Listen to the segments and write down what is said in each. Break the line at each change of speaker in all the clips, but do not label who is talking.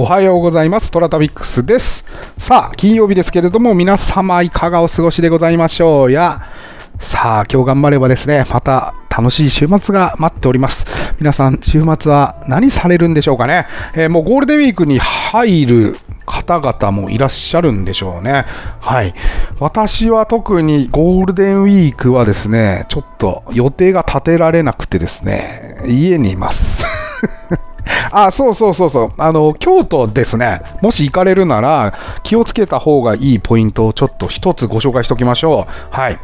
おはようございます。トラタビックスです。さあ、金曜日ですけれども、皆様いかがお過ごしでございましょうや。さあ、今日頑張ればですね、また楽しい週末が待っております。皆さん、週末は何されるんでしょうかね。えーもうゴールデンウィークに入る方々もいらっしゃるんでしょうね。はい。私は特にゴールデンウィークはですね、ちょっと予定が立てられなくてですね、家にいます。あ、そうそうそうそう。あの、京都ですね。もし行かれるなら、気をつけた方がいいポイントをちょっと一つご紹介しておきましょう。はい。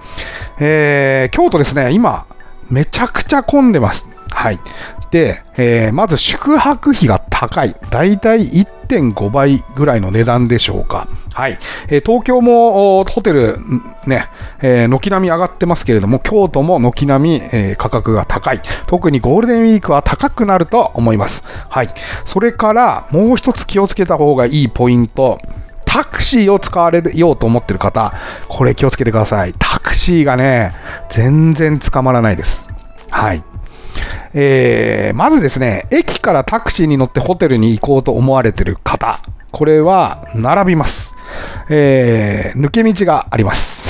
えー、京都ですね、今、めちゃくちゃ混んでます。はい。で、えーまず宿泊費が高い。だいたい1.5倍ぐらいの値段でしょうか。はい。えー東京もホテル、ね、えー軒並み上がってますけれども、京都も軒並み、えー価格が高い。特にゴールデンウィークは高くなると思います。はい。それから、もう一つ気をつけた方がいいポイント。タクシーを使われようと思ってる方、これ気をつけてください。タクシーがね、全然捕まらないです。はい。えーまずですね、駅からタクシーに乗ってホテルに行こうと思われている方、これは並びます。えー抜け道があります。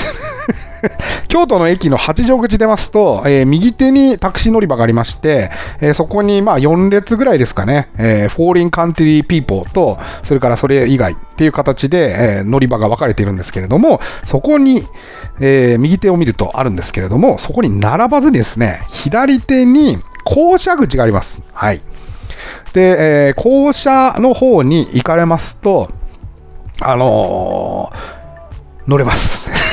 京都の駅の八条口出ますと、えー右手にタクシー乗り場がありまして、えーそこにまあ4列ぐらいですかね、えー foreign country people と、それからそれ以外っていう形で、えー乗り場が分かれているんですけれども、そこに、えー右手を見るとあるんですけれども、そこに並ばずにですね、左手に降車口があります。はい。で、えー降車の方に行かれますと、あのー乗れます。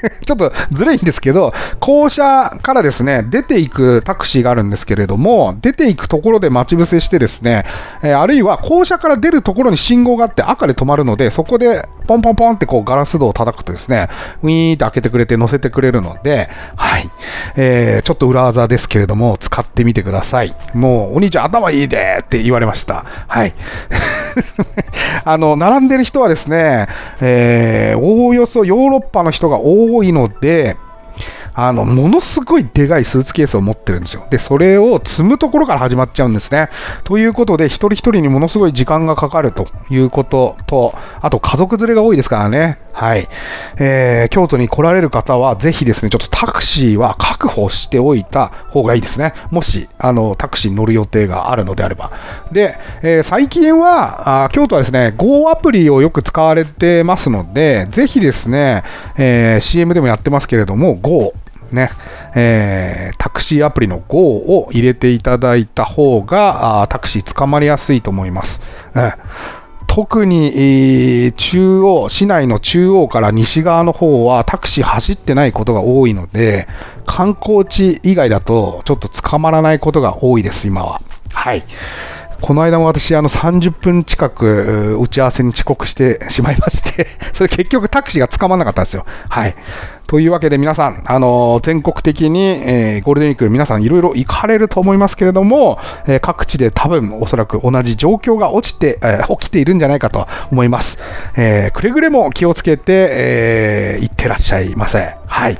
ちょっとずるいんですけど、校舎からですね、出ていくタクシーがあるんですけれども、出ていくところで待ち伏せしてですね、えーあるいは校舎から出るところに信号があって赤で止まるので、そこでポンポンポンってこうガラス戸を叩くとですね、ウィーンって開けてくれて乗せてくれるので、はい。えーちょっと裏技ですけれども、使ってみてください。もう、お兄ちゃん頭いいでって言われました。はい。あの、並んでる人はですね、えーおおよそヨーロッパの人が多いので、あの、ものすごいでかいスーツケースを持ってるんですよ。で、それを積むところから始まっちゃうんですね。ということで、一人一人にものすごい時間がかかるということと、あと家族連れが多いですからね。はい。えー京都に来られる方は、ぜひですね、ちょっとタクシーは確保しておいた方がいいですね。もし、あの、タクシーに乗る予定があるのであれば。で、えー最近は、あ京都はですね、Go アプリをよく使われてますので、ぜひですね、えー CM でもやってますけれども、Go、ね、えータクシーアプリの Go を入れていただいた方が、タクシー捕まりやすいと思います。うん特に、中央、市内の中央から西側の方はタクシー走ってないことが多いので、観光地以外だとちょっと捕まらないことが多いです、今は。はい。この間も私、あの、30分近く打ち合わせに遅刻してしまいまして、それ結局タクシーが捕まらなかったんですよ。はい。というわけで皆さん、あの全国的に、えーゴールデンウィーク皆さんいろいろ行かれると思いますけれども、えー各地で多分おそらく同じ状況が落ちて、えー起きているんじゃないかと思います。えーくれぐれも気をつけて、えー行ってらっしゃいませ。はい。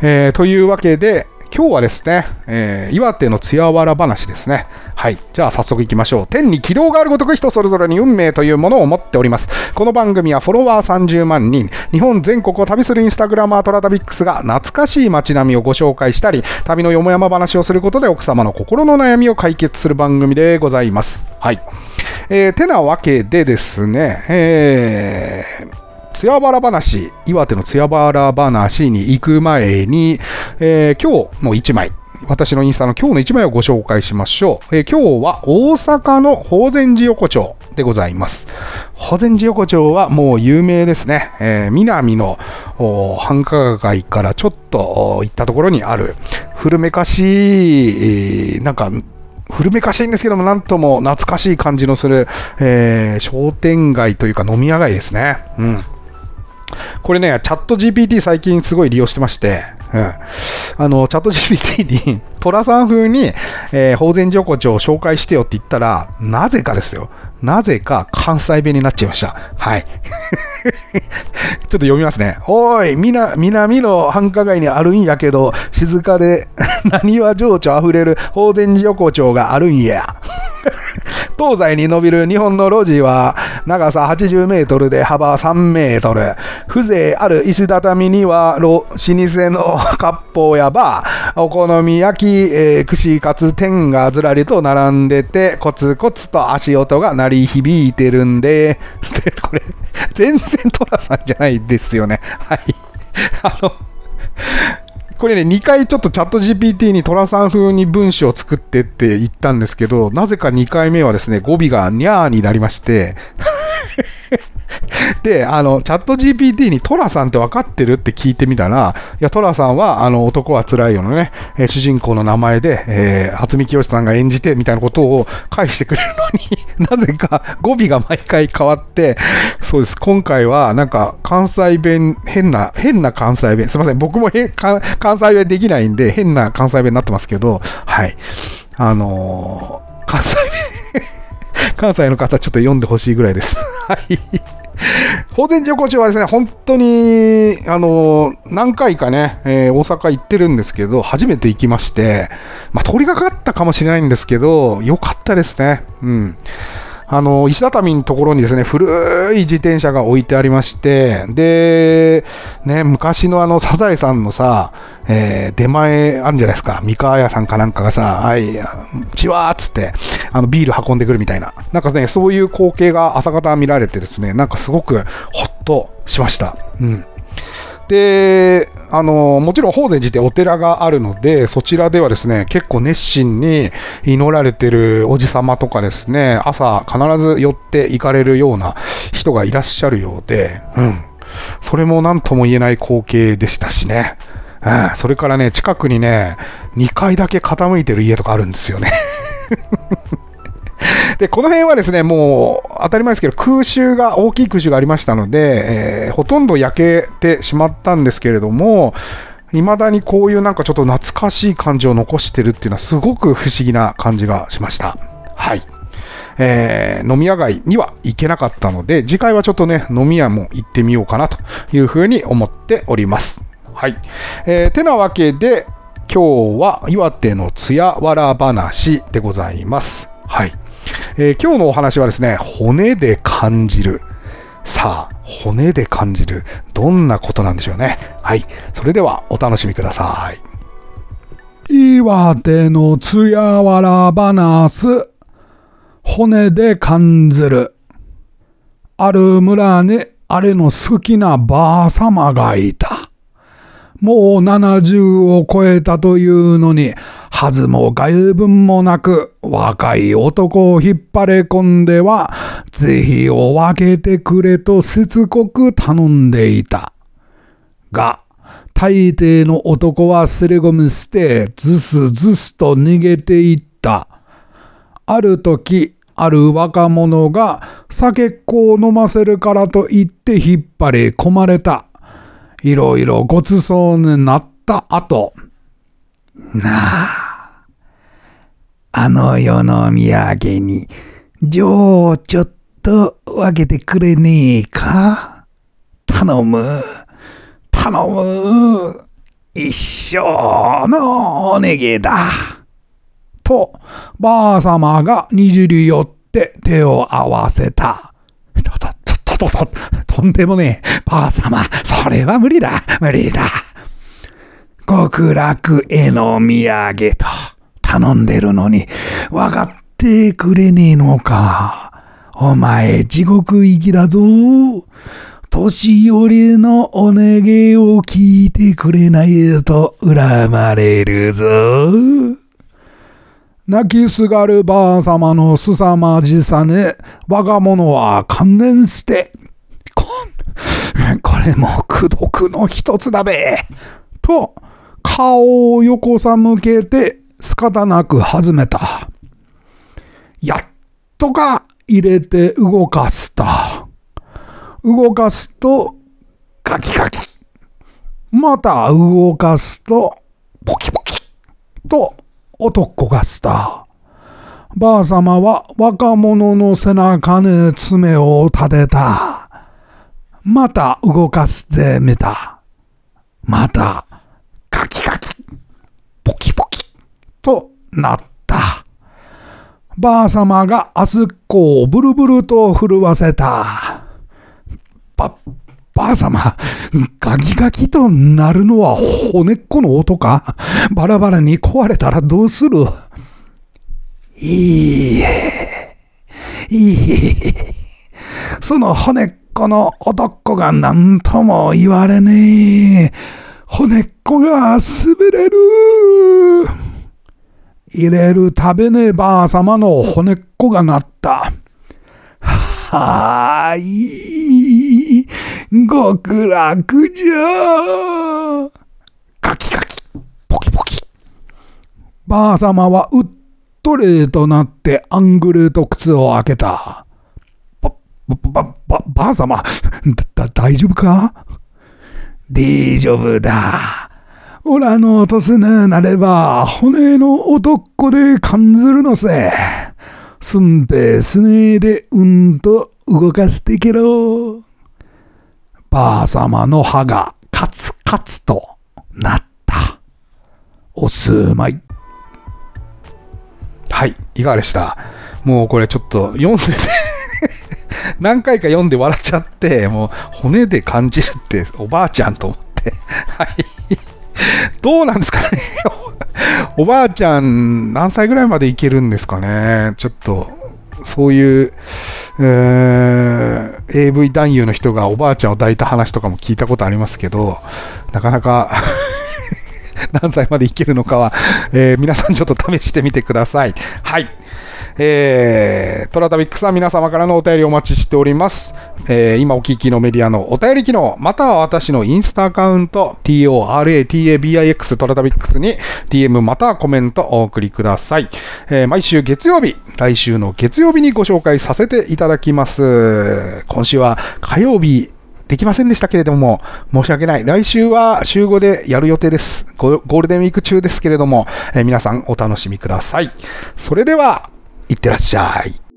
えーというわけで、今日はですね、えー岩手の津屋原話ですね。はい。じゃあ早速行きましょう。天に軌道があるごとく人それぞれに運命というものを持っております。この番組はフォロワー30万人、日本全国を旅するインスタグラマートラタビックスが懐かしい街並みをご紹介したり、旅のよもやま話をすることで奥様の心の悩みを解決する番組でございます。はい。えーてなわけでですね、えー津屋原話、岩手の津屋原話に行く前に、えー今日の1枚、私のインスタの今日の1枚をご紹介しましょう。えー今日は大阪の法善寺横丁でございます。法善寺横丁はもう有名ですね。えー南の繁華街からちょっと行ったところにある古めかしい、なんか古めかしいんですけども、なんとも懐かしい感じのする、えー商店街というか飲み屋街ですね。うん。これね、チャット GPT 最近すごい利用してまして、うん。あの、チャット GPT に、トラさん風に、えー、法善寺横丁を紹介してよって言ったら、なぜかですよ。なぜか関西弁になっちゃいました。はい。ちょっと読みますね。おい、みな、南の繁華街にあるんやけど、静かで、何は情緒あふれる法善寺横丁があるんや。東西に伸びる日本の路地は、長さ80メートルで幅3メートル。風情ある石畳には、老舗の割烹やバー、お好み焼き、えー、串カツ店がずらりと並んでて、コツコツと足音が鳴り響いてるんで、で、これ、全然トラさんじゃないですよね。はい。あの、これね、2回ちょっとチャット GPT に寅さん風に文章を作ってって言ったんですけど、なぜか2回目はですね、語尾がにゃーになりまして。で、あの、チャット GPT にトラさんって分かってるって聞いてみたら、いや、トラさんは、あの、男は辛いよのね、えー、主人公の名前で、えー、初見清さんが演じてみたいなことを返してくれるのに なぜか語尾が毎回変わって、そうです、今回は、なんか、関西弁、変な、変な関西弁、すいません、僕も関西弁できないんで、変な関西弁になってますけど、はい。あのー、関西弁 関西の方ちょっと読んでほしいぐらいです。はい。法然寺横丁はですね、本当に、あの、何回かね、えー、大阪行ってるんですけど、初めて行きまして、まあ、通りがかったかもしれないんですけど、良かったですね。うん。あの、石畳のところにですね、古い自転車が置いてありまして、で、ね、昔のあの、サザエさんのさ、えー、出前あるんじゃないですか。三河屋さんかなんかがさ、はい、ちわーっつって、あの、ビール運んでくるみたいな。なんかね、そういう光景が朝方見られてですね、なんかすごくほっとしました。うん。で、あの、もちろん法然寺ってお寺があるので、そちらではですね、結構熱心に祈られてるおじさまとかですね、朝必ず寄って行かれるような人がいらっしゃるようで、うん。それも何とも言えない光景でしたしね。うん、それからね、近くにね、2階だけ傾いてる家とかあるんですよねで、この辺はですね、もう当たり前ですけど、空襲が、大きい空襲がありましたので、えー、ほとんど焼けてしまったんですけれども、未だにこういうなんかちょっと懐かしい感じを残してるっていうのはすごく不思議な感じがしました。はい。えー、飲み屋街には行けなかったので、次回はちょっとね、飲み屋も行ってみようかなというふうに思っております。はい。えー、てなわけで、今日は岩手のつやわら話でございます。はい。えー、今日のお話はですね、骨で感じる。さあ、骨で感じる。どんなことなんでしょうね。はい。それではお楽しみください。岩手のつやわら話。骨で感じる。ある村にあれの好きなばあ様がいた。もう70を超えたというのに、はずも外分もなく、若い男を引っ張れ込んでは、是非を分けてくれとしつこく頼んでいた。が、大抵の男はすり込み捨て、ずすずすと逃げていった。ある時、ある若者が酒っ子を飲ませるからと言って引っ張り込まれた。いろいろごちそうになった後、なあ、あの世の土産に、情をちょっと分けてくれねえか？頼む、頼む、一生のお願いだ。と、ばあさまがにじり寄って手を合わせた。とと、とんでもねえ。ばあ様、それは無理だ、無理だ。極楽への土産と頼んでるのに、分かってくれねえのか。お前、地獄行きだぞ。年寄りのお願いを聞いてくれないと恨まれるぞ。泣きすがるばあ様のすさまじさね、若者は観念して、こ、これも苦毒の一つだべ。と、顔を横さ向けて、すかたなく始めた。やっとか入れて動かすと。動かすと、ガキガキ。また動かすと、ポキポキ。と、男がスター。ばあさまは若者の背中に爪を立てた。また動かしてみた。また、カキカキ、ポキポキ、となった。ばあ様があすっこをブルブルと震わせた。ば、ばあ様、ガキガキとなるのは骨っこの音か？バラバラに壊れたらどうする？いいえ、いいえ。その骨っこの男が何とも言われねえ。骨っこが滑れる。入れる食べねえばあ様の骨っこがなった。はーい。極楽じゃ。カキカキ、ポキポキ。ばあ様はうっとれとなってアングルと靴を開けた。ば、ば、ば、ばあ様、だ、大丈夫か？大丈夫だ。おらの落とすぬなれば、骨の男で感ずるのせ。すんぺすねでうんと動かしてけろ。ばあ様の歯がカツカツとなった。おすまい。はい、いかがでした？もうこれちょっと読んでて 何回か読んで笑っちゃって、もう骨で感じるっておばあちゃんと思って。はい。どうなんですかね？おばあちゃん何歳ぐらいまでいけるんですかね？ちょっと、そういう、えー、AV 男優の人がおばあちゃんを抱いた話とかも聞いたことありますけど、なかなか 何歳までいけるのかは、えー、皆さんちょっと試してみてください。はい。えー、トラタビックスは皆様からのお便りお待ちしております。えー、今お聞きのメディアのお便り機能、または私のインスタアカウント、toratabix トラタビックスに DM またはコメントお送りください。えー、毎週月曜日、来週の月曜日にご紹介させていただきます。今週は火曜日、できませんでしたけれども、申し訳ない。来週は週5でやる予定です。ゴールデンウィーク中ですけれども、えー、皆さんお楽しみください。それでは、いってらっしゃい。